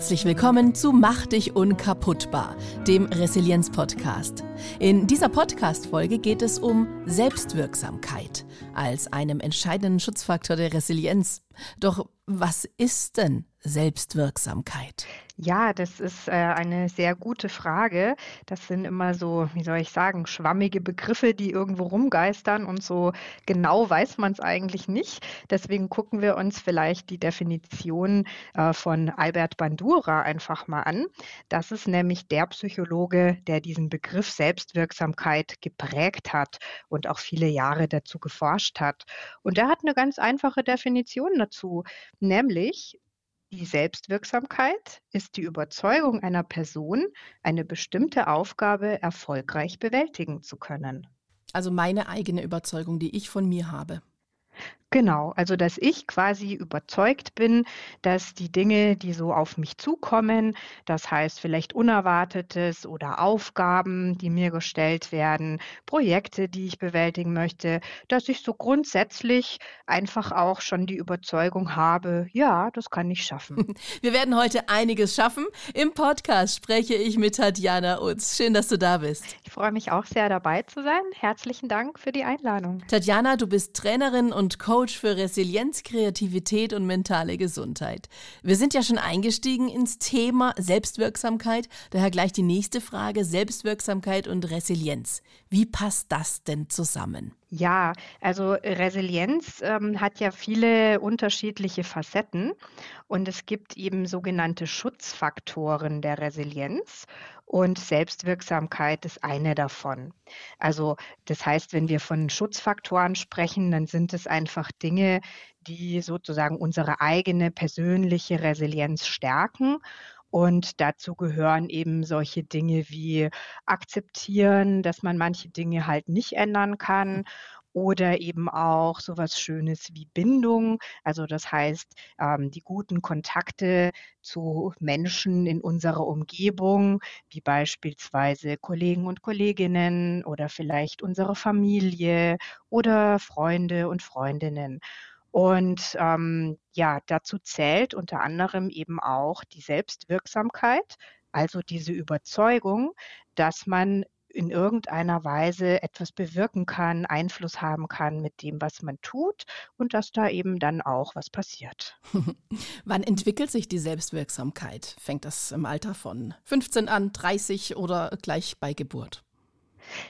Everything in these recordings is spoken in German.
Herzlich willkommen zu Mach dich unkaputtbar, dem Resilienz-Podcast. In dieser Podcast-Folge geht es um Selbstwirksamkeit als einem entscheidenden Schutzfaktor der Resilienz. Doch was ist denn Selbstwirksamkeit? Ja, das ist äh, eine sehr gute Frage. Das sind immer so, wie soll ich sagen, schwammige Begriffe, die irgendwo rumgeistern und so genau weiß man es eigentlich nicht. Deswegen gucken wir uns vielleicht die Definition äh, von Albert Bandura einfach mal an. Das ist nämlich der Psychologe, der diesen Begriff Selbstwirksamkeit geprägt hat und auch viele Jahre dazu geforscht hat. Und er hat eine ganz einfache Definition dazu, nämlich die Selbstwirksamkeit ist die Überzeugung einer Person, eine bestimmte Aufgabe erfolgreich bewältigen zu können. Also meine eigene Überzeugung, die ich von mir habe. Genau, also dass ich quasi überzeugt bin, dass die Dinge, die so auf mich zukommen, das heißt vielleicht Unerwartetes oder Aufgaben, die mir gestellt werden, Projekte, die ich bewältigen möchte, dass ich so grundsätzlich einfach auch schon die Überzeugung habe, ja, das kann ich schaffen. Wir werden heute einiges schaffen. Im Podcast spreche ich mit Tatjana Utz. Schön, dass du da bist. Ich freue mich auch sehr dabei zu sein. Herzlichen Dank für die Einladung. Tatjana, du bist Trainerin und Coach Coach für Resilienz, Kreativität und mentale Gesundheit. Wir sind ja schon eingestiegen ins Thema Selbstwirksamkeit. Daher gleich die nächste Frage, Selbstwirksamkeit und Resilienz. Wie passt das denn zusammen? Ja, also Resilienz ähm, hat ja viele unterschiedliche Facetten und es gibt eben sogenannte Schutzfaktoren der Resilienz und Selbstwirksamkeit ist eine davon. Also das heißt, wenn wir von Schutzfaktoren sprechen, dann sind es einfach Dinge, die sozusagen unsere eigene persönliche Resilienz stärken und dazu gehören eben solche Dinge wie akzeptieren, dass man manche Dinge halt nicht ändern kann oder eben auch sowas Schönes wie Bindung. Also das heißt, ähm, die guten Kontakte zu Menschen in unserer Umgebung, wie beispielsweise Kollegen und Kolleginnen oder vielleicht unsere Familie oder Freunde und Freundinnen. Und ähm, ja, dazu zählt unter anderem eben auch die Selbstwirksamkeit, also diese Überzeugung, dass man in irgendeiner Weise etwas bewirken kann, Einfluss haben kann mit dem, was man tut und dass da eben dann auch was passiert. Wann entwickelt sich die Selbstwirksamkeit? Fängt das im Alter von 15 an, 30 oder gleich bei Geburt?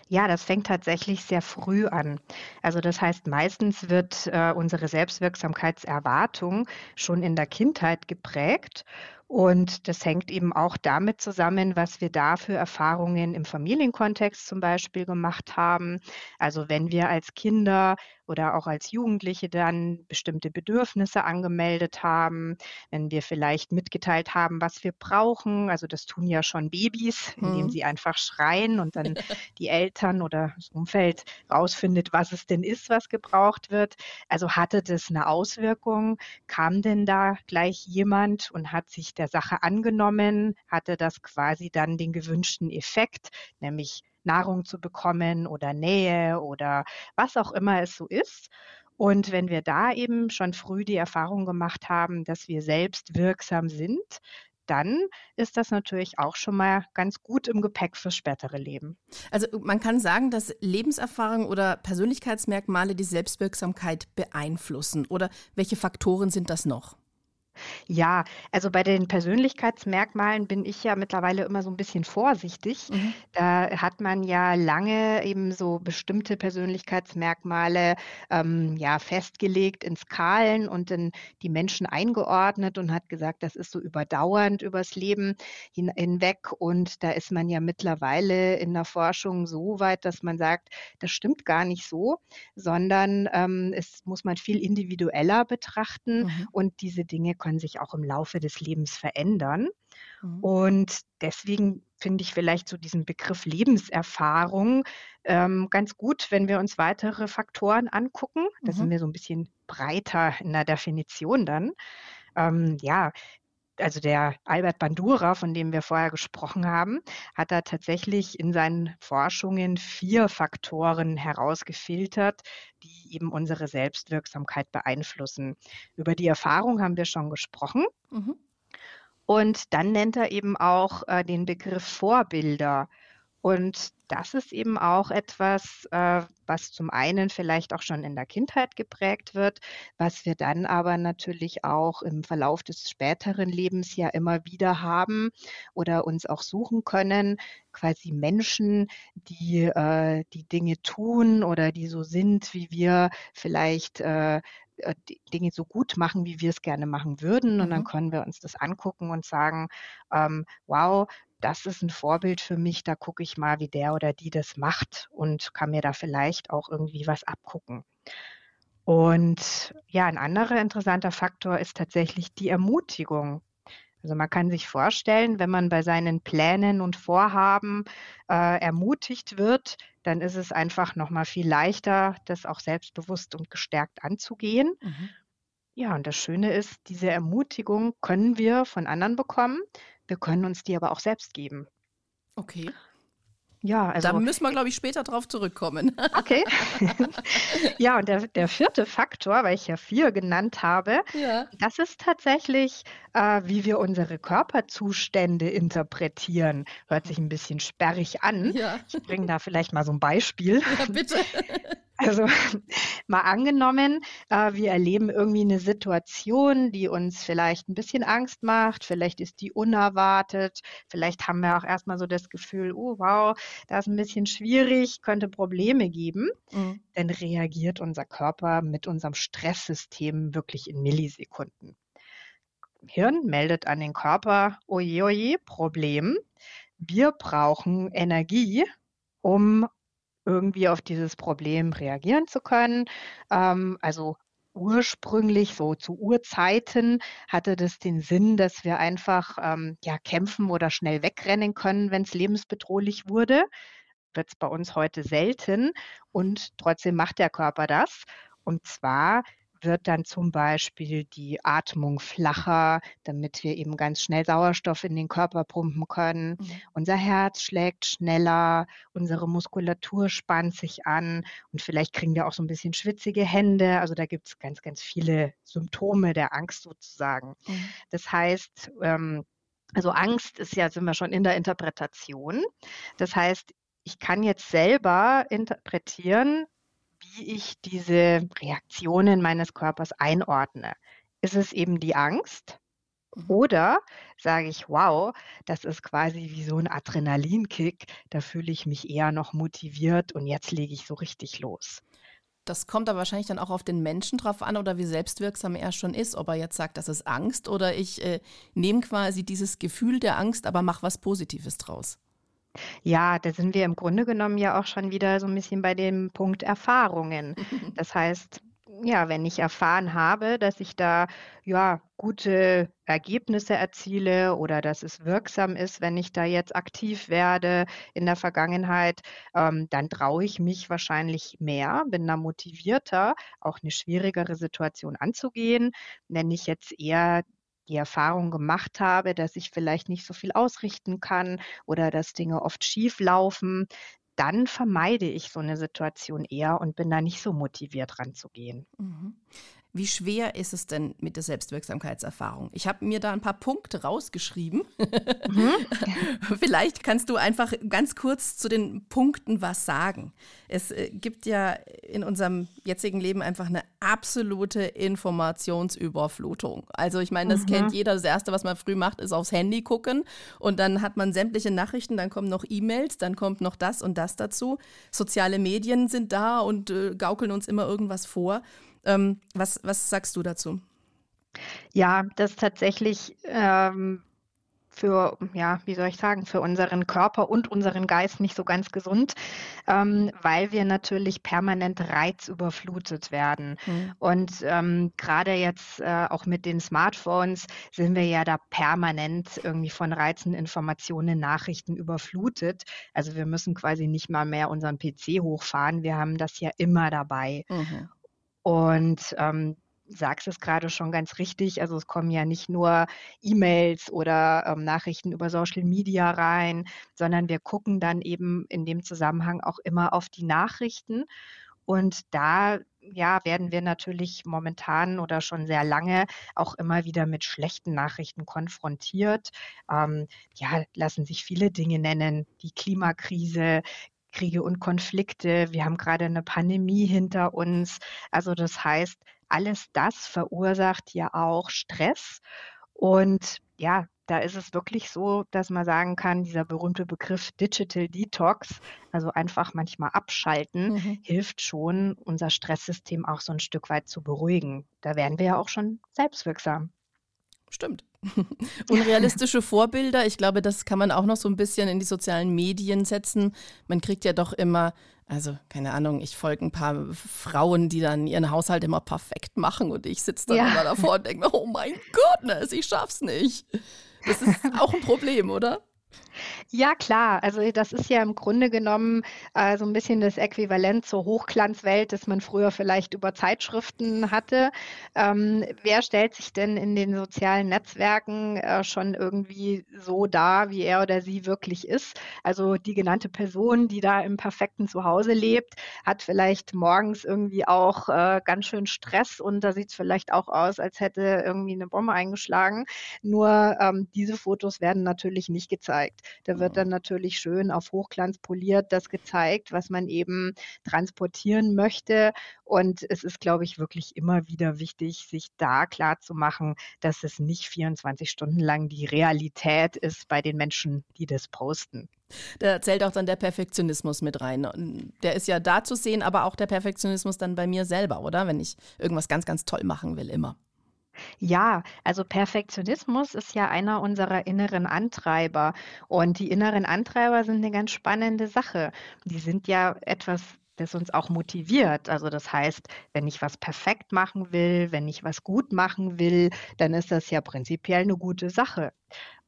Ja, das fängt tatsächlich sehr früh an. Also das heißt, meistens wird äh, unsere Selbstwirksamkeitserwartung schon in der Kindheit geprägt und das hängt eben auch damit zusammen, was wir da für Erfahrungen im Familienkontext zum Beispiel gemacht haben. Also wenn wir als Kinder oder auch als Jugendliche dann bestimmte Bedürfnisse angemeldet haben, wenn wir vielleicht mitgeteilt haben, was wir brauchen. Also das tun ja schon Babys, indem mhm. sie einfach schreien und dann die Eltern oder das Umfeld rausfindet, was es denn ist, was gebraucht wird. Also hatte das eine Auswirkung? Kam denn da gleich jemand und hat sich der Sache angenommen, hatte das quasi dann den gewünschten Effekt, nämlich Nahrung zu bekommen oder Nähe oder was auch immer es so ist. Und wenn wir da eben schon früh die Erfahrung gemacht haben, dass wir selbst wirksam sind, dann ist das natürlich auch schon mal ganz gut im Gepäck fürs spätere Leben. Also man kann sagen, dass Lebenserfahrung oder Persönlichkeitsmerkmale die Selbstwirksamkeit beeinflussen. Oder welche Faktoren sind das noch? Ja, also bei den Persönlichkeitsmerkmalen bin ich ja mittlerweile immer so ein bisschen vorsichtig. Mhm. Da hat man ja lange eben so bestimmte Persönlichkeitsmerkmale ähm, ja festgelegt in Skalen und in die Menschen eingeordnet und hat gesagt, das ist so überdauernd übers Leben hin hinweg. Und da ist man ja mittlerweile in der Forschung so weit, dass man sagt, das stimmt gar nicht so, sondern ähm, es muss man viel individueller betrachten mhm. und diese Dinge können sich auch im Laufe des Lebens verändern. Mhm. Und deswegen finde ich vielleicht so diesen Begriff Lebenserfahrung ähm, ganz gut, wenn wir uns weitere Faktoren angucken. Da mhm. sind wir so ein bisschen breiter in der Definition dann. Ähm, ja, also der Albert Bandura, von dem wir vorher gesprochen haben, hat da tatsächlich in seinen Forschungen vier Faktoren herausgefiltert, die eben unsere Selbstwirksamkeit beeinflussen. Über die Erfahrung haben wir schon gesprochen. Mhm. Und dann nennt er eben auch äh, den Begriff Vorbilder. Und das ist eben auch etwas, äh, was zum einen vielleicht auch schon in der Kindheit geprägt wird, was wir dann aber natürlich auch im Verlauf des späteren Lebens ja immer wieder haben oder uns auch suchen können, quasi Menschen, die äh, die Dinge tun oder die so sind, wie wir vielleicht äh, äh Dinge so gut machen, wie wir es gerne machen würden. Und dann mhm. können wir uns das angucken und sagen, ähm, wow, das ist ein Vorbild für mich, da gucke ich mal, wie der oder die das macht und kann mir da vielleicht auch irgendwie was abgucken. Und ja, ein anderer interessanter Faktor ist tatsächlich die Ermutigung. Also man kann sich vorstellen, wenn man bei seinen Plänen und Vorhaben äh, ermutigt wird, dann ist es einfach noch mal viel leichter, das auch selbstbewusst und gestärkt anzugehen. Mhm. Ja, und das Schöne ist, diese Ermutigung können wir von anderen bekommen. Wir können uns die aber auch selbst geben. Okay. Ja, also. Da müssen wir, glaube ich, später drauf zurückkommen. Okay. ja, und der, der vierte Faktor, weil ich ja vier genannt habe, ja. das ist tatsächlich, äh, wie wir unsere Körperzustände interpretieren. Hört sich ein bisschen sperrig an. Ja. Ich bringe da vielleicht mal so ein Beispiel. Ja, bitte. Also mal angenommen, äh, wir erleben irgendwie eine Situation, die uns vielleicht ein bisschen Angst macht, vielleicht ist die unerwartet, vielleicht haben wir auch erstmal so das Gefühl, oh wow, das ist ein bisschen schwierig, könnte Probleme geben. Mhm. Dann reagiert unser Körper mit unserem Stresssystem wirklich in Millisekunden. Hirn meldet an den Körper, oje, oje, Problem. Wir brauchen Energie, um irgendwie auf dieses Problem reagieren zu können. Ähm, also ursprünglich, so zu Urzeiten, hatte das den Sinn, dass wir einfach ähm, ja, kämpfen oder schnell wegrennen können, wenn es lebensbedrohlich wurde. Wird es bei uns heute selten und trotzdem macht der Körper das. Und zwar wird dann zum Beispiel die Atmung flacher, damit wir eben ganz schnell Sauerstoff in den Körper pumpen können. Mhm. Unser Herz schlägt schneller, unsere Muskulatur spannt sich an und vielleicht kriegen wir auch so ein bisschen schwitzige Hände. Also da gibt es ganz, ganz viele Symptome der Angst sozusagen. Mhm. Das heißt, ähm, also Angst ist ja, sind wir schon in der Interpretation. Das heißt, ich kann jetzt selber interpretieren, wie ich diese Reaktionen meines Körpers einordne. Ist es eben die Angst? Mhm. Oder sage ich, wow, das ist quasi wie so ein Adrenalinkick, da fühle ich mich eher noch motiviert und jetzt lege ich so richtig los. Das kommt aber wahrscheinlich dann auch auf den Menschen drauf an oder wie selbstwirksam er schon ist, ob er jetzt sagt, das ist Angst oder ich äh, nehme quasi dieses Gefühl der Angst, aber mache was Positives draus. Ja, da sind wir im Grunde genommen ja auch schon wieder so ein bisschen bei dem Punkt Erfahrungen. Das heißt, ja, wenn ich erfahren habe, dass ich da ja gute Ergebnisse erziele oder dass es wirksam ist, wenn ich da jetzt aktiv werde in der Vergangenheit, ähm, dann traue ich mich wahrscheinlich mehr, bin da motivierter, auch eine schwierigere Situation anzugehen. Wenn ich jetzt eher die Erfahrung gemacht habe, dass ich vielleicht nicht so viel ausrichten kann oder dass Dinge oft schief laufen, dann vermeide ich so eine Situation eher und bin da nicht so motiviert ranzugehen. Mhm. Wie schwer ist es denn mit der Selbstwirksamkeitserfahrung? Ich habe mir da ein paar Punkte rausgeschrieben. Mhm. Vielleicht kannst du einfach ganz kurz zu den Punkten was sagen. Es äh, gibt ja in unserem jetzigen Leben einfach eine absolute Informationsüberflutung. Also ich meine, das mhm. kennt jeder. Das Erste, was man früh macht, ist aufs Handy gucken und dann hat man sämtliche Nachrichten, dann kommen noch E-Mails, dann kommt noch das und das dazu. Soziale Medien sind da und äh, gaukeln uns immer irgendwas vor. Ähm, was, was sagst du dazu? Ja, das tatsächlich ähm, für, ja, wie soll ich sagen, für unseren Körper und unseren Geist nicht so ganz gesund, ähm, weil wir natürlich permanent reizüberflutet werden. Mhm. Und ähm, gerade jetzt äh, auch mit den Smartphones sind wir ja da permanent irgendwie von Reizen, Informationen, Nachrichten überflutet. Also wir müssen quasi nicht mal mehr unseren PC hochfahren. Wir haben das ja immer dabei. Mhm. Und ähm, sagst es gerade schon ganz richtig. Also es kommen ja nicht nur E-Mails oder ähm, Nachrichten über Social Media rein, sondern wir gucken dann eben in dem Zusammenhang auch immer auf die Nachrichten. Und da ja, werden wir natürlich momentan oder schon sehr lange auch immer wieder mit schlechten Nachrichten konfrontiert. Ähm, ja, lassen sich viele Dinge nennen. Die Klimakrise, Kriege und Konflikte. Wir haben gerade eine Pandemie hinter uns. Also das heißt, alles das verursacht ja auch Stress. Und ja, da ist es wirklich so, dass man sagen kann, dieser berühmte Begriff Digital Detox, also einfach manchmal abschalten, mhm. hilft schon, unser Stresssystem auch so ein Stück weit zu beruhigen. Da werden wir ja auch schon selbstwirksam. Stimmt. Unrealistische Vorbilder, ich glaube, das kann man auch noch so ein bisschen in die sozialen Medien setzen. Man kriegt ja doch immer, also keine Ahnung, ich folge ein paar Frauen, die dann ihren Haushalt immer perfekt machen und ich sitze dann ja. immer davor und denke mir, oh mein Gott, ich schaff's nicht. Das ist auch ein Problem, oder? Ja, klar. Also das ist ja im Grunde genommen äh, so ein bisschen das Äquivalent zur Hochglanzwelt, das man früher vielleicht über Zeitschriften hatte. Ähm, wer stellt sich denn in den sozialen Netzwerken äh, schon irgendwie so dar, wie er oder sie wirklich ist? Also die genannte Person, die da im perfekten Zuhause lebt, hat vielleicht morgens irgendwie auch äh, ganz schön Stress und da sieht es vielleicht auch aus, als hätte irgendwie eine Bombe eingeschlagen. Nur ähm, diese Fotos werden natürlich nicht gezeigt. Da wird dann natürlich schön auf Hochglanz poliert das gezeigt, was man eben transportieren möchte. Und es ist, glaube ich, wirklich immer wieder wichtig, sich da klar zu machen, dass es nicht 24 Stunden lang die Realität ist bei den Menschen, die das posten. Da zählt auch dann der Perfektionismus mit rein. Der ist ja da zu sehen, aber auch der Perfektionismus dann bei mir selber, oder? Wenn ich irgendwas ganz, ganz toll machen will, immer. Ja, also Perfektionismus ist ja einer unserer inneren Antreiber. Und die inneren Antreiber sind eine ganz spannende Sache. Die sind ja etwas, das uns auch motiviert. Also das heißt, wenn ich was perfekt machen will, wenn ich was gut machen will, dann ist das ja prinzipiell eine gute Sache.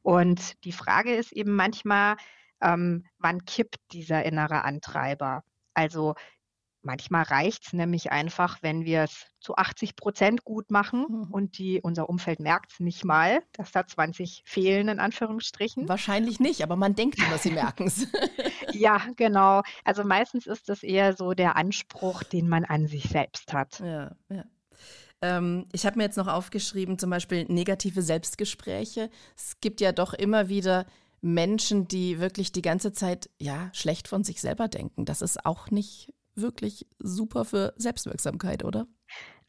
Und die Frage ist eben manchmal, ähm, wann kippt dieser innere Antreiber? Also Manchmal reicht es nämlich einfach, wenn wir es zu 80 Prozent gut machen mhm. und die, unser Umfeld merkt es nicht mal, dass da 20 fehlen, in Anführungsstrichen. Wahrscheinlich nicht, aber man denkt immer, sie merken es. ja, genau. Also meistens ist das eher so der Anspruch, den man an sich selbst hat. Ja, ja ähm, ich habe mir jetzt noch aufgeschrieben, zum Beispiel negative Selbstgespräche. Es gibt ja doch immer wieder Menschen, die wirklich die ganze Zeit ja schlecht von sich selber denken. Das ist auch nicht wirklich super für Selbstwirksamkeit, oder?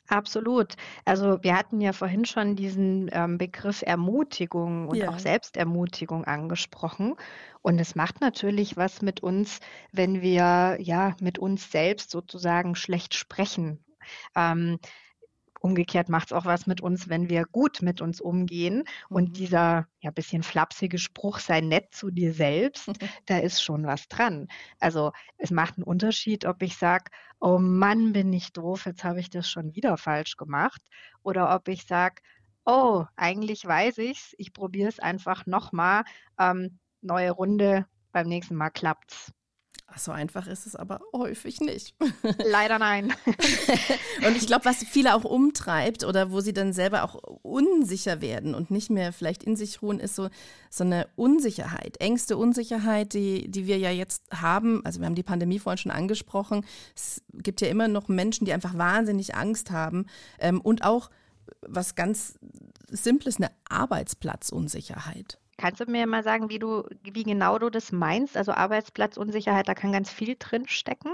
Absolut. Also wir hatten ja vorhin schon diesen ähm, Begriff Ermutigung und ja. auch Selbstermutigung angesprochen. Und es macht natürlich was mit uns, wenn wir ja mit uns selbst sozusagen schlecht sprechen. Ähm, Umgekehrt macht es auch was mit uns, wenn wir gut mit uns umgehen. Und mhm. dieser ja bisschen flapsige Spruch, sei nett zu dir selbst, da ist schon was dran. Also es macht einen Unterschied, ob ich sage, oh Mann, bin ich doof, jetzt habe ich das schon wieder falsch gemacht. Oder ob ich sage, oh, eigentlich weiß ich's, ich probiere es einfach nochmal. Ähm, neue Runde, beim nächsten Mal klappt's. So einfach ist es aber häufig nicht. Leider nein. und ich glaube, was viele auch umtreibt oder wo sie dann selber auch unsicher werden und nicht mehr vielleicht in sich ruhen, ist so, so eine Unsicherheit, Ängste, Unsicherheit, die, die wir ja jetzt haben. Also wir haben die Pandemie vorhin schon angesprochen. Es gibt ja immer noch Menschen, die einfach wahnsinnig Angst haben ähm, und auch was ganz Simples, eine Arbeitsplatzunsicherheit. Kannst du mir mal sagen, wie du, wie genau du das meinst? Also Arbeitsplatzunsicherheit, da kann ganz viel drin stecken?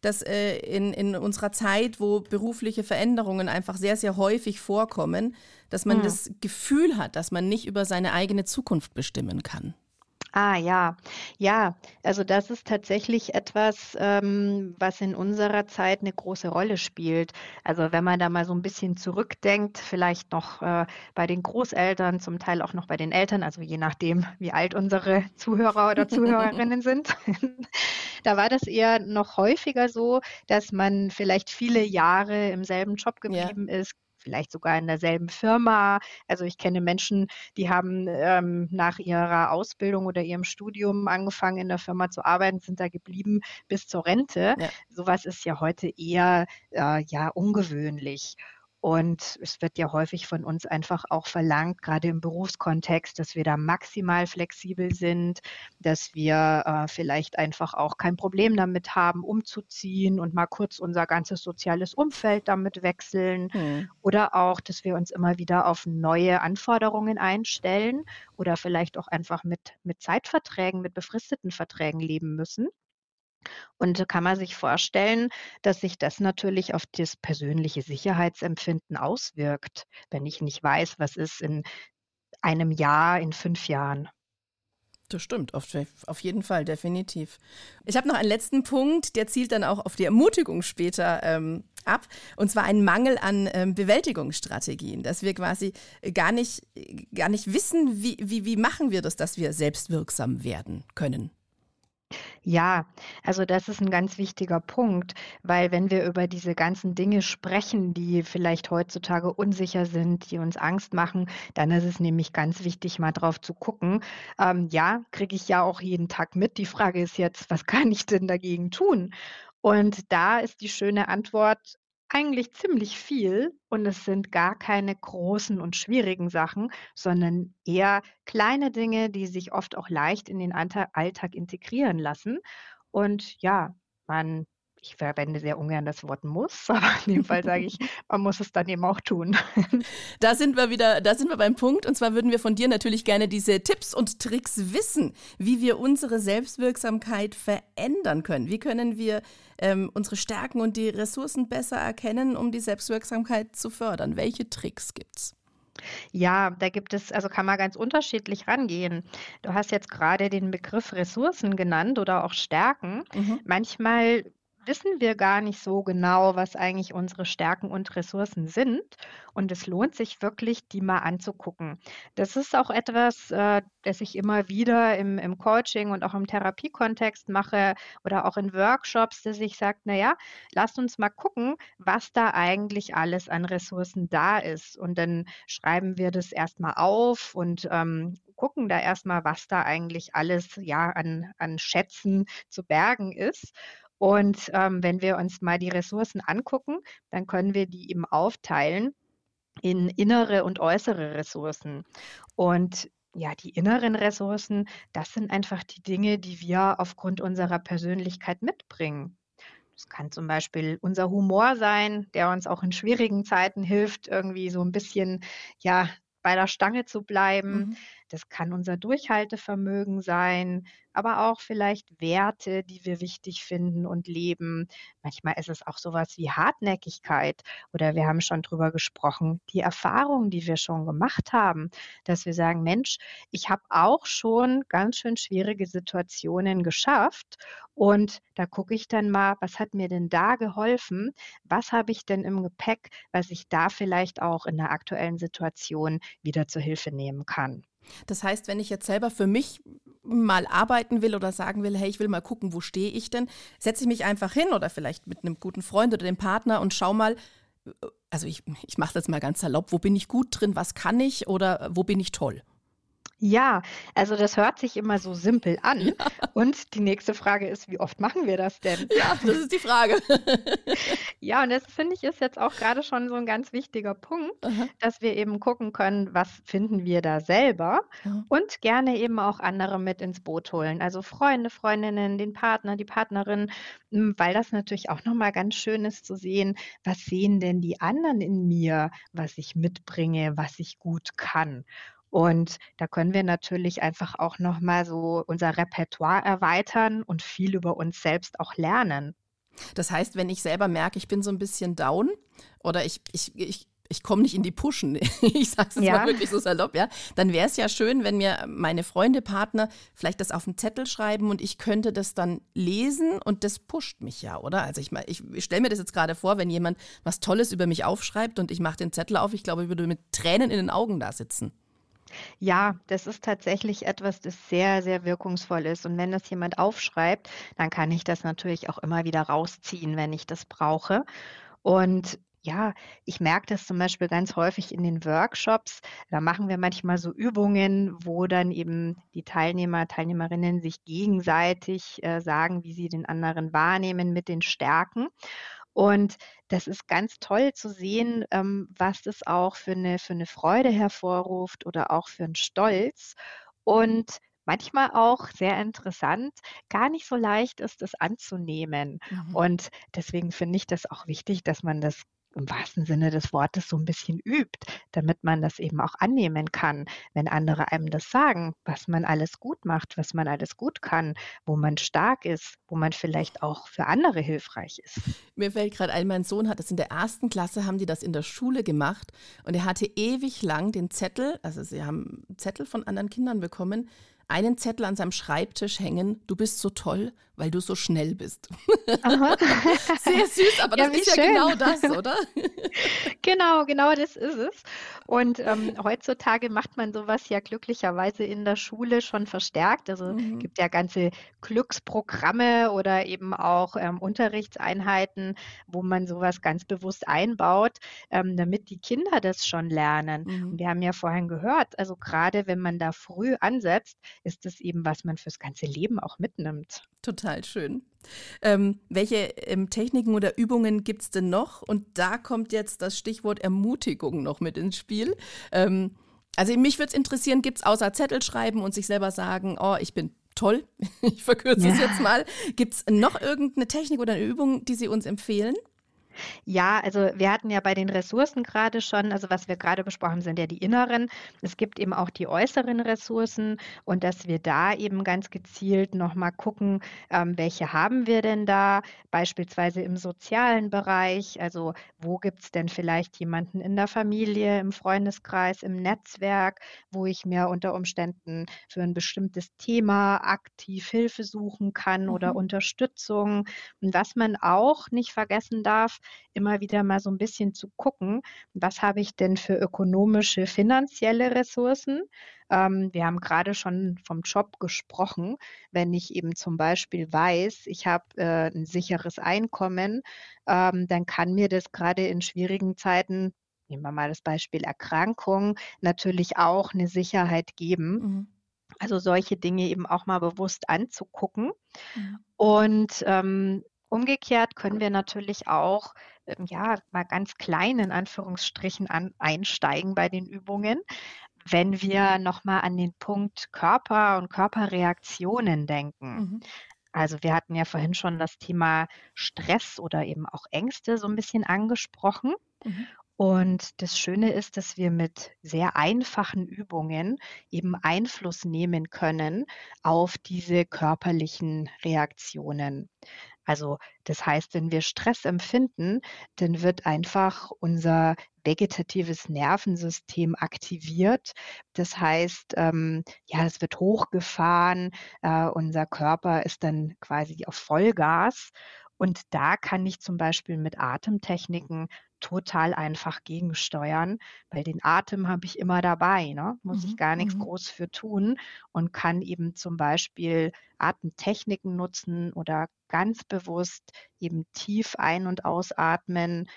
Dass äh, in, in unserer Zeit, wo berufliche Veränderungen einfach sehr, sehr häufig vorkommen, dass man hm. das Gefühl hat, dass man nicht über seine eigene Zukunft bestimmen kann. Ah ja, ja, also das ist tatsächlich etwas, ähm, was in unserer Zeit eine große Rolle spielt. Also wenn man da mal so ein bisschen zurückdenkt, vielleicht noch äh, bei den Großeltern, zum Teil auch noch bei den Eltern, also je nachdem, wie alt unsere Zuhörer oder Zuhörerinnen sind. da war das eher noch häufiger so, dass man vielleicht viele Jahre im selben Job geblieben ja. ist, vielleicht sogar in derselben Firma. Also ich kenne Menschen, die haben ähm, nach ihrer Ausbildung oder ihrem Studium angefangen, in der Firma zu arbeiten, sind da geblieben bis zur Rente. Ja. Sowas ist ja heute eher äh, ja ungewöhnlich. Und es wird ja häufig von uns einfach auch verlangt, gerade im Berufskontext, dass wir da maximal flexibel sind, dass wir äh, vielleicht einfach auch kein Problem damit haben, umzuziehen und mal kurz unser ganzes soziales Umfeld damit wechseln. Mhm. Oder auch, dass wir uns immer wieder auf neue Anforderungen einstellen oder vielleicht auch einfach mit, mit Zeitverträgen, mit befristeten Verträgen leben müssen. Und da kann man sich vorstellen, dass sich das natürlich auf das persönliche Sicherheitsempfinden auswirkt, wenn ich nicht weiß, was ist in einem Jahr, in fünf Jahren. Das stimmt, auf, auf jeden Fall, definitiv. Ich habe noch einen letzten Punkt, der zielt dann auch auf die Ermutigung später ähm, ab, und zwar einen Mangel an ähm, Bewältigungsstrategien, dass wir quasi gar nicht, gar nicht wissen, wie, wie, wie machen wir das, dass wir selbstwirksam werden können. Ja, also das ist ein ganz wichtiger Punkt, weil wenn wir über diese ganzen Dinge sprechen, die vielleicht heutzutage unsicher sind, die uns Angst machen, dann ist es nämlich ganz wichtig, mal drauf zu gucken. Ähm, ja, kriege ich ja auch jeden Tag mit. Die Frage ist jetzt, was kann ich denn dagegen tun? Und da ist die schöne Antwort, eigentlich ziemlich viel und es sind gar keine großen und schwierigen Sachen, sondern eher kleine Dinge, die sich oft auch leicht in den Alltag integrieren lassen. Und ja, man ich verwende sehr ungern das Wort muss, aber in dem Fall sage ich, man muss es dann eben auch tun. Da sind wir wieder, da sind wir beim Punkt. Und zwar würden wir von dir natürlich gerne diese Tipps und Tricks wissen, wie wir unsere Selbstwirksamkeit verändern können. Wie können wir ähm, unsere Stärken und die Ressourcen besser erkennen, um die Selbstwirksamkeit zu fördern? Welche Tricks gibt's? Ja, da gibt es, also kann man ganz unterschiedlich rangehen. Du hast jetzt gerade den Begriff Ressourcen genannt oder auch Stärken. Mhm. Manchmal wissen wir gar nicht so genau, was eigentlich unsere Stärken und Ressourcen sind. Und es lohnt sich wirklich, die mal anzugucken. Das ist auch etwas, äh, das ich immer wieder im, im Coaching und auch im Therapiekontext mache oder auch in Workshops, dass ich sage, naja, lasst uns mal gucken, was da eigentlich alles an Ressourcen da ist. Und dann schreiben wir das erstmal auf und ähm, gucken da erstmal, was da eigentlich alles ja an, an Schätzen zu bergen ist. Und ähm, wenn wir uns mal die Ressourcen angucken, dann können wir die eben aufteilen in innere und äußere Ressourcen. Und ja, die inneren Ressourcen, das sind einfach die Dinge, die wir aufgrund unserer Persönlichkeit mitbringen. Das kann zum Beispiel unser Humor sein, der uns auch in schwierigen Zeiten hilft, irgendwie so ein bisschen, ja, bei der Stange zu bleiben. Mhm. Das kann unser Durchhaltevermögen sein, aber auch vielleicht Werte, die wir wichtig finden und leben. Manchmal ist es auch sowas wie Hartnäckigkeit oder wir haben schon drüber gesprochen, die Erfahrungen, die wir schon gemacht haben, dass wir sagen, Mensch, ich habe auch schon ganz schön schwierige Situationen geschafft und da gucke ich dann mal, was hat mir denn da geholfen? Was habe ich denn im Gepäck, was ich da vielleicht auch in der aktuellen Situation wieder zur Hilfe nehmen kann? Das heißt, wenn ich jetzt selber für mich mal arbeiten will oder sagen will, hey, ich will mal gucken, wo stehe ich denn, setze ich mich einfach hin oder vielleicht mit einem guten Freund oder dem Partner und schau mal, also ich, ich mache das mal ganz salopp, wo bin ich gut drin, was kann ich oder wo bin ich toll? Ja, also das hört sich immer so simpel an. Ja. Und die nächste Frage ist, wie oft machen wir das denn? Ja, das ist die Frage. ja, und das finde ich ist jetzt auch gerade schon so ein ganz wichtiger Punkt, Aha. dass wir eben gucken können, was finden wir da selber ja. und gerne eben auch andere mit ins Boot holen. Also Freunde, Freundinnen, den Partner, die Partnerin, hm, weil das natürlich auch nochmal ganz schön ist zu sehen, was sehen denn die anderen in mir, was ich mitbringe, was ich gut kann. Und da können wir natürlich einfach auch noch mal so unser Repertoire erweitern und viel über uns selbst auch lernen. Das heißt, wenn ich selber merke, ich bin so ein bisschen down oder ich, ich, ich, ich komme nicht in die Pushen, ich sage es jetzt ja. mal wirklich so salopp, ja, dann wäre es ja schön, wenn mir meine Freunde, Partner vielleicht das auf einen Zettel schreiben und ich könnte das dann lesen und das pusht mich ja, oder? Also ich, ich, ich stelle mir das jetzt gerade vor, wenn jemand was Tolles über mich aufschreibt und ich mache den Zettel auf, ich glaube, ich würde mit Tränen in den Augen da sitzen. Ja, das ist tatsächlich etwas, das sehr, sehr wirkungsvoll ist. Und wenn das jemand aufschreibt, dann kann ich das natürlich auch immer wieder rausziehen, wenn ich das brauche. Und ja, ich merke das zum Beispiel ganz häufig in den Workshops. Da machen wir manchmal so Übungen, wo dann eben die Teilnehmer, Teilnehmerinnen sich gegenseitig äh, sagen, wie sie den anderen wahrnehmen mit den Stärken. Und das ist ganz toll zu sehen, ähm, was das auch für eine für 'ne Freude hervorruft oder auch für einen Stolz. Und manchmal auch sehr interessant, gar nicht so leicht ist, das anzunehmen. Mhm. Und deswegen finde ich das auch wichtig, dass man das im wahrsten Sinne des Wortes so ein bisschen übt, damit man das eben auch annehmen kann, wenn andere einem das sagen, was man alles gut macht, was man alles gut kann, wo man stark ist, wo man vielleicht auch für andere hilfreich ist. Mir fällt gerade ein, mein Sohn hat das in der ersten Klasse, haben die das in der Schule gemacht und er hatte ewig lang den Zettel, also sie haben Zettel von anderen Kindern bekommen, einen Zettel an seinem Schreibtisch hängen, du bist so toll, weil du so schnell bist. Sehr süß, aber das Ja, ist ja schön. genau das, oder? Genau, genau das ist es. Und, ähm, heutzutage macht man sowas ja glücklicherweise in der Schule schon verstärkt. Also, Mhm. gibt ja ganze Glücksprogramme oder eben auch, ähm, Unterrichtseinheiten, wo man sowas ganz bewusst einbaut, ähm, damit die Kinder das schon lernen. Mhm. Und wir haben ja vorhin gehört, also, grade wenn man da früh ansetzt, ist es eben, was man fürs ganze Leben auch mitnimmt. Total schön. Ähm, welche ähm, Techniken oder Übungen gibt es denn noch? Und da kommt jetzt das Stichwort Ermutigung noch mit ins Spiel. Ähm, also mich würde es interessieren, gibt es außer Zettel schreiben und sich selber sagen, oh, ich bin toll, ich verkürze es Ja. jetzt mal, gibt es noch irgendeine Technik oder eine Übung, die Sie uns empfehlen? Ja, also wir hatten ja bei den Ressourcen gerade schon, also was wir gerade besprochen haben, sind ja die inneren. Es gibt eben auch die äußeren Ressourcen und dass wir da eben ganz gezielt noch mal gucken, ähm, welche haben wir denn da, beispielsweise im sozialen Bereich. Also wo gibt's denn vielleicht jemanden in der Familie, im Freundeskreis, im Netzwerk, wo ich mir unter Umständen für ein bestimmtes Thema aktiv Hilfe suchen kann oder Mhm. Unterstützung. Und was man auch nicht vergessen darf, immer wieder mal so ein bisschen zu gucken, was habe ich denn für ökonomische, finanzielle Ressourcen? Ähm, wir haben gerade schon vom Job gesprochen. Wenn ich eben zum Beispiel weiß, ich habe, äh, 'n sicheres Einkommen, ähm, dann kann mir das gerade in schwierigen Zeiten nehmen wir mal das Beispiel Erkrankung, natürlich auch eine Sicherheit geben. Mhm. Also, solche Dinge eben auch mal bewusst anzugucken. Mhm. Und, ähm, umgekehrt können wir natürlich auch, ähm, ja, mal ganz klein in Anführungsstrichen an einsteigen bei den Übungen, wenn wir noch mal an den Punkt Körper und Körperreaktionen denken. Mhm. Also, wir hatten ja vorhin schon das Thema Stress oder eben auch Ängste so ein bisschen angesprochen. Mhm. Und das Schöne ist, dass wir mit sehr einfachen Übungen eben Einfluss nehmen können auf diese körperlichen Reaktionen. Also das heißt, wenn wir Stress empfinden, dann wird einfach unser vegetatives Nervensystem aktiviert. Das heißt, ähm, ja, es wird hochgefahren, äh, unser Körper ist dann quasi auf Vollgas. Und da kann ich zum Beispiel mit Atemtechniken total einfach gegensteuern, weil den Atem habe ich immer dabei, ne? Muss ich Mhm. gar nichts Mhm. groß für tun und kann eben zum Beispiel Atemtechniken nutzen oder ganz bewusst eben tief ein und ausatmen,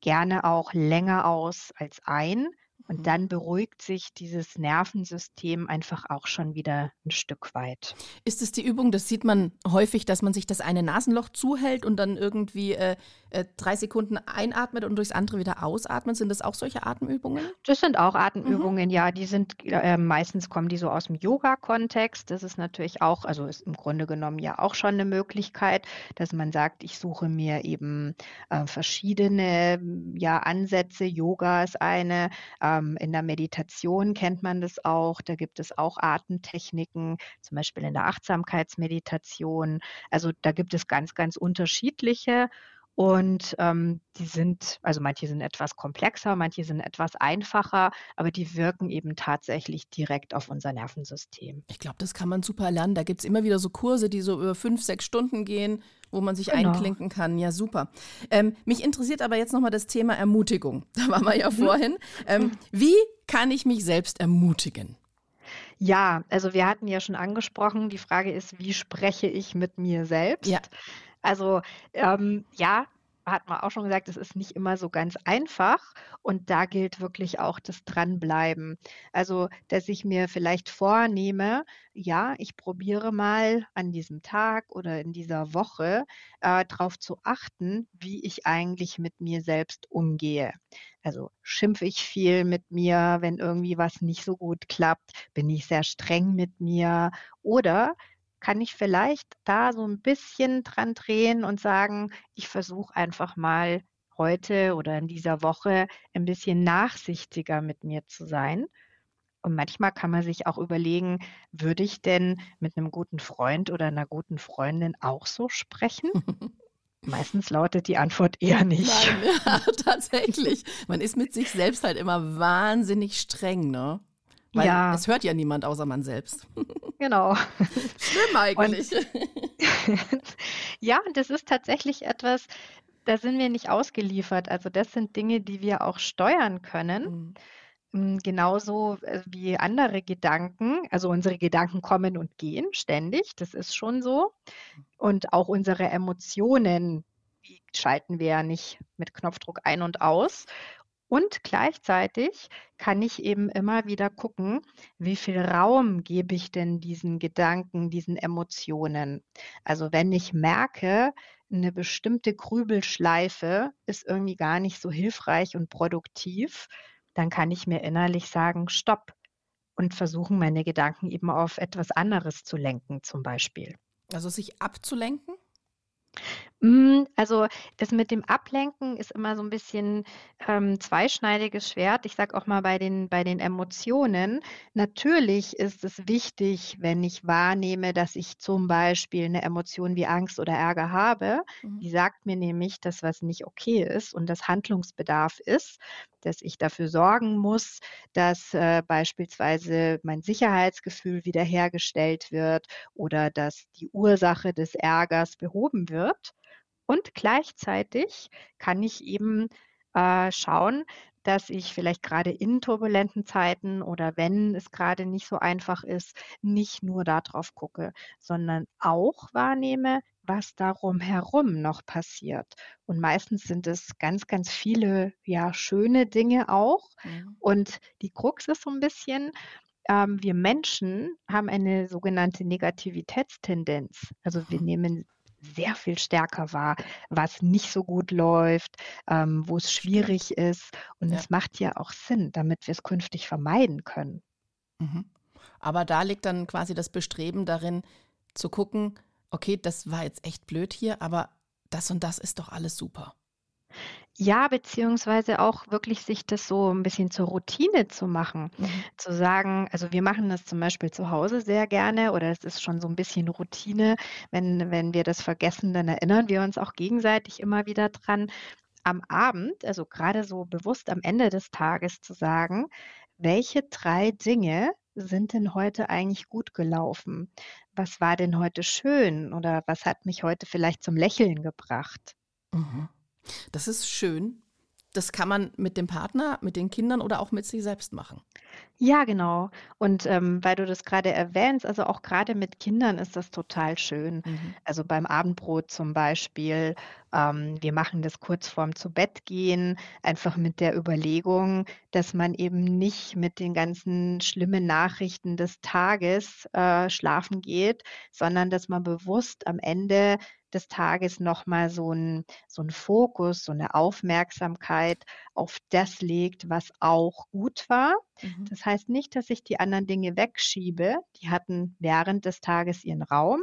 gerne auch länger aus als ein. Mhm. Und dann beruhigt sich dieses Nervensystem einfach auch schon wieder ein Stück weit. Ist es die Übung, das sieht man häufig, dass man sich das eine Nasenloch zuhält und dann irgendwie äh, äh, drei Sekunden einatmet und durchs andere wieder ausatmet? Sind das auch solche Atemübungen? Das sind auch Mhm. Atemübungen, ja, die sind äh, meistens kommen die so aus dem Yoga-Kontext. Das ist natürlich auch, also ist im Grunde genommen ja auch schon eine Möglichkeit, dass man sagt, ich suche mir eben äh, verschiedene ja, Ansätze. Yoga ist eine. Ähm, in der Meditation kennt man das auch. Da gibt es auch Atemtechniken, zum Beispiel in der Achtsamkeitsmeditation. Also da gibt es ganz, ganz unterschiedliche. Und ähm, die sind, also manche sind etwas komplexer, manche sind etwas einfacher, aber die wirken eben tatsächlich direkt auf unser Nervensystem. Ich glaube, das kann man super lernen. Da gibt es immer wieder so Kurse, die so über fünf, sechs Stunden gehen, wo man sich Genau. einklinken kann. Ja, super. Ähm, mich interessiert aber jetzt nochmal das Thema Ermutigung. Da waren wir ja Mhm. vorhin. Ähm, wie kann ich mich selbst ermutigen? Ja, also wir hatten ja schon angesprochen, die Frage ist, wie spreche ich mit mir selbst? Ja. Also ähm, ja, hat man auch schon gesagt, es ist nicht immer so ganz einfach und da gilt wirklich auch das Dranbleiben. Also, dass ich mir vielleicht vornehme, ja, ich probiere mal an diesem Tag oder in dieser Woche äh, darauf zu achten, wie ich eigentlich mit mir selbst umgehe. Also schimpfe ich viel mit mir, wenn irgendwie was nicht so gut klappt? Bin ich sehr streng mit mir? Oder kann ich vielleicht da so ein bisschen dran drehen und sagen, ich versuche einfach mal heute oder in dieser Woche ein bisschen nachsichtiger mit mir zu sein. Und manchmal kann man sich auch überlegen, würde ich denn mit einem guten Freund oder einer guten Freundin auch so sprechen? Meistens lautet die Antwort eher nicht. Nein, ja, tatsächlich. Man ist mit sich selbst halt immer wahnsinnig streng, ne? Weil ja. es hört ja niemand außer man selbst. Genau. Schlimm eigentlich. Und, ja, und das ist tatsächlich etwas, da sind wir nicht ausgeliefert. Also das sind Dinge, die wir auch steuern können. Mhm. Mm, genauso äh, wie andere Gedanken. Also unsere Gedanken kommen und gehen ständig. Das ist schon so. Und auch unsere Emotionen, die schalten wir ja nicht mit Knopfdruck ein und aus. Und gleichzeitig kann ich eben immer wieder gucken, wie viel Raum gebe ich denn diesen Gedanken, diesen Emotionen. Also wenn ich merke, eine bestimmte Grübelschleife ist irgendwie gar nicht so hilfreich und produktiv, dann kann ich mir innerlich sagen, stopp und versuchen, meine Gedanken eben auf etwas anderes zu lenken, zum Beispiel. Also sich abzulenken? Hm, also, das mit dem Ablenken ist immer so ein bisschen, ähm, zweischneidiges Schwert. Ich sage auch mal bei den bei den Emotionen, natürlich ist es wichtig, wenn ich wahrnehme, dass ich zum Beispiel eine Emotion wie Angst oder Ärger habe. Mhm. Die sagt mir nämlich, dass was nicht okay ist und dass Handlungsbedarf ist, dass ich dafür sorgen muss, dass, äh, beispielsweise mein Sicherheitsgefühl wiederhergestellt wird oder dass die Ursache des Ärgers behoben wird. Und gleichzeitig kann ich eben äh, schauen, dass ich vielleicht gerade in turbulenten Zeiten oder wenn es gerade nicht so einfach ist, nicht nur darauf gucke, sondern auch wahrnehme, was darum herum noch passiert. Und meistens sind es ganz, ganz viele, ja, schöne Dinge auch. Mhm. Und die Krux ist so ein bisschen, ähm, wir Menschen haben eine sogenannte Negativitätstendenz. Also wir nehmen sehr viel stärker wahr, was nicht so gut läuft, ähm, wo es schwierig ist. Und Ja. es macht ja auch Sinn, damit wir es künftig vermeiden können. Mhm. Aber da liegt dann quasi das Bestreben darin, zu gucken, okay, das war jetzt echt blöd hier, aber das und das ist doch alles super. Ja, beziehungsweise auch wirklich sich das so ein bisschen zur Routine zu machen. Mhm. Zu sagen also, wir machen das zum Beispiel zu Hause sehr gerne oder es ist schon so ein bisschen Routine. Wenn wenn wir das vergessen, dann erinnern wir uns auch gegenseitig immer wieder dran, am Abend, also gerade so bewusst am Ende des Tages zu sagen: „Welche 3 Dinge sind denn heute eigentlich gut gelaufen? Was war denn heute schön oder was hat mich heute vielleicht zum Lächeln gebracht?“ Mhm. Das ist schön. Das kann man mit dem Partner, mit den Kindern oder auch mit sich selbst machen. Ja, genau. Und, ähm, weil du das gerade erwähnst, also auch gerade mit Kindern ist das total schön. Mhm. Also beim Abendbrot zum Beispiel, ähm, wir machen das kurz vorm Zubettgehen, einfach mit der Überlegung, dass man eben nicht mit den ganzen schlimmen Nachrichten des Tages, äh, schlafen geht, sondern dass man bewusst am Ende des Tages noch mal so 'n so Fokus, so 'ne Aufmerksamkeit auf das legt, was auch gut war. Mhm. Das heißt nicht, dass ich die anderen Dinge wegschiebe. Die hatten während des Tages ihren Raum.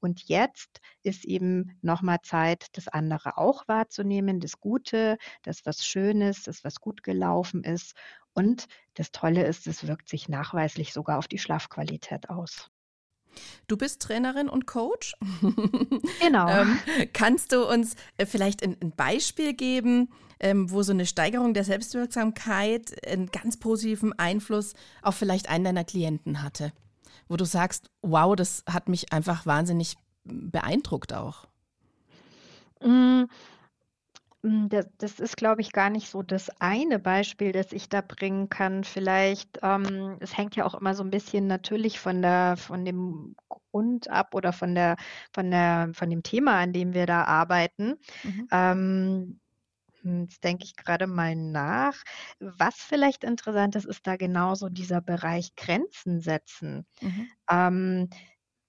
Und jetzt ist eben noch mal Zeit, das andere auch wahrzunehmen, das Gute, das, was Schönes, das, was gut gelaufen ist. Und das Tolle ist, es wirkt sich nachweislich sogar auf die Schlafqualität aus. Du bist Trainerin und Coach. Genau. ähm, kannst du uns äh, vielleicht ein, ein Beispiel geben, ähm, wo so eine Steigerung der Selbstwirksamkeit einen ganz positiven Einfluss auf vielleicht einen deiner Klienten hatte? Wo du sagst, wow, das hat mich einfach wahnsinnig beeindruckt auch. Hm, hm, das das ist, glaube ich, gar nicht so das eine Beispiel, das ich da bringen kann. Vielleicht, ähm es hängt ja auch immer so ein bisschen natürlich von der von dem Grund ab oder von der, von der, von dem Thema, an dem wir da arbeiten. Mhm. Ähm, hm, jetzt denke ich gerade mal nach. Was vielleicht interessant ist, ist da genauso dieser Bereich Grenzen setzen. Mhm. Ähm,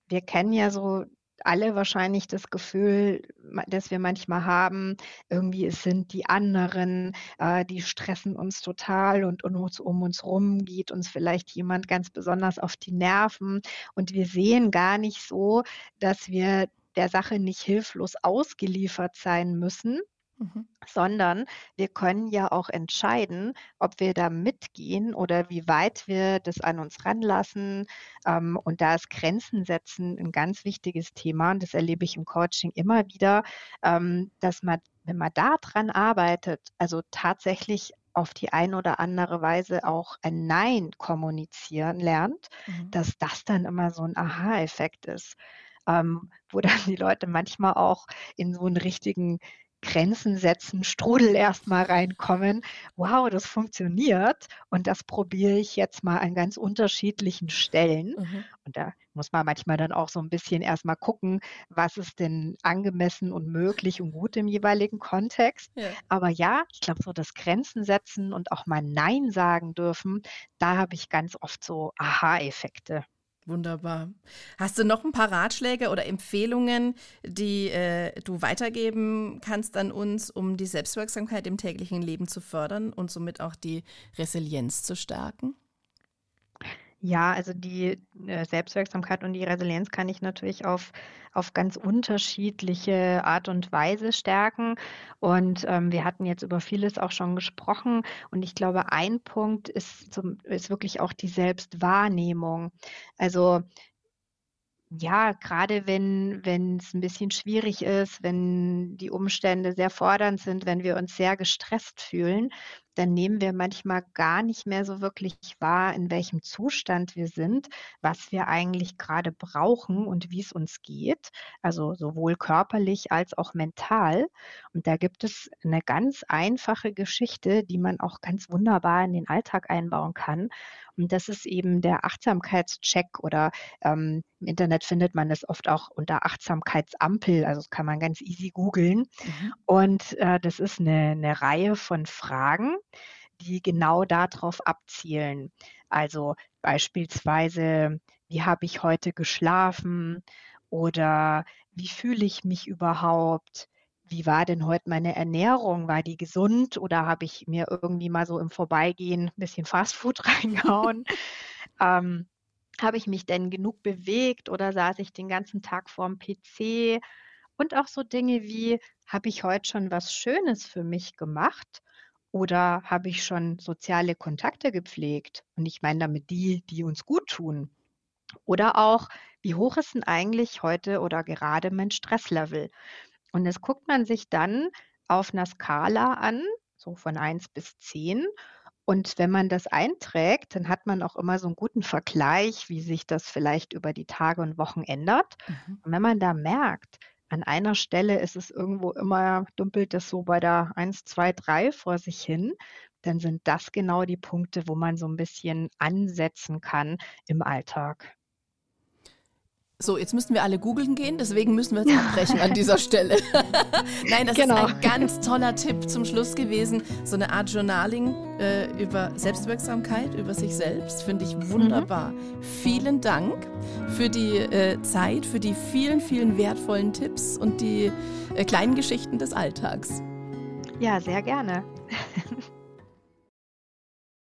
wir kennen ja so alle wahrscheinlich das Gefühl, dass wir manchmal haben, irgendwie es sind die anderen, äh, die stressen uns total und, und uns, um uns rum geht uns vielleicht jemand ganz besonders auf die Nerven. Und wir sehen gar nicht so, dass wir der Sache nicht hilflos ausgeliefert sein müssen, Mhm. Sondern wir können ja auch entscheiden, ob wir da mitgehen oder wie weit wir das an uns ranlassen. Ähm, und da ist Grenzen setzen ein ganz wichtiges Thema. Und das erlebe ich im Coaching immer wieder, ähm, dass man, wenn man da dran arbeitet, also tatsächlich auf die eine oder andere Weise auch ein Nein kommunizieren lernt, mhm. dass das dann immer so ein Aha-Effekt ist. Ähm, wo dann die Leute manchmal auch in so einen richtigen Grenzen setzen, Strudel erstmal reinkommen. Wow, das funktioniert und das probiere ich jetzt mal an ganz unterschiedlichen Stellen. Mhm. Und da muss man manchmal dann auch so ein bisschen erstmal gucken, was ist denn angemessen und möglich und gut im jeweiligen Kontext. Ja. Aber ja, ich glaube, so das Grenzen setzen und auch mal Nein sagen dürfen, da habe ich ganz oft so Aha-Effekte. Wunderbar. Hast du noch ein paar Ratschläge oder Empfehlungen, die äh, du weitergeben kannst an uns, um die Selbstwirksamkeit im täglichen Leben zu fördern und somit auch die Resilienz zu stärken? Ja, also die äh, Selbstwirksamkeit und die Resilienz kann ich natürlich auf, auf ganz unterschiedliche Art und Weise stärken. Und ähm, wir hatten jetzt über vieles auch schon gesprochen. Und ich glaube, ein Punkt ist, zum, ist wirklich auch die Selbstwahrnehmung. Also ja, gerade wenn wenn es ein bisschen schwierig ist, wenn die Umstände sehr fordernd sind, wenn wir uns sehr gestresst fühlen, dann nehmen wir manchmal gar nicht mehr so wirklich wahr, in welchem Zustand wir sind, was wir eigentlich gerade brauchen und wie es uns geht, also sowohl körperlich als auch mental. Und da gibt es eine ganz einfache Geschichte, die man auch ganz wunderbar in den Alltag einbauen kann. Und das ist eben der Achtsamkeitscheck oder ähm, im Internet findet man es oft auch unter Achtsamkeitsampel, also das kann man ganz easy googeln. Mhm. Und äh, das ist eine, eine Reihe von Fragen, die genau darauf abzielen. Also beispielsweise, wie habe ich heute geschlafen oder wie fühle ich mich überhaupt? Wie war denn heute meine Ernährung? War die gesund oder habe ich mir irgendwie mal so im Vorbeigehen ein bisschen Fastfood reingehauen? ähm, habe ich mich denn genug bewegt oder saß ich den ganzen Tag vorm PC? Und auch so Dinge wie, habe ich heute schon was Schönes für mich gemacht? Oder habe ich schon soziale Kontakte gepflegt? Und ich meine damit die, die uns gut tun. Oder auch, wie hoch ist denn eigentlich heute oder gerade mein Stresslevel? Und das guckt man sich dann auf einer Skala an, so von 1 bis 10. Und wenn man das einträgt, dann hat man auch immer so einen guten Vergleich, wie sich das vielleicht über die Tage und Wochen ändert. Mhm. Und wenn man da merkt, an einer Stelle ist es irgendwo immer, dümpelt es so bei der 1, 2, 3 vor sich hin, dann sind das genau die Punkte, wo man so ein bisschen ansetzen kann im Alltag. So, jetzt müssten wir alle googeln gehen, deswegen müssen wir jetzt abbrechen an dieser Stelle. Nein, das genau. ist ein ganz toller Tipp zum Schluss gewesen. So eine Art Journaling äh, über Selbstwirksamkeit, über sich selbst, finde ich wunderbar. Mhm. Vielen Dank für die äh, Zeit, für die vielen, vielen wertvollen Tipps und die äh, kleinen Geschichten des Alltags. Ja, sehr gerne.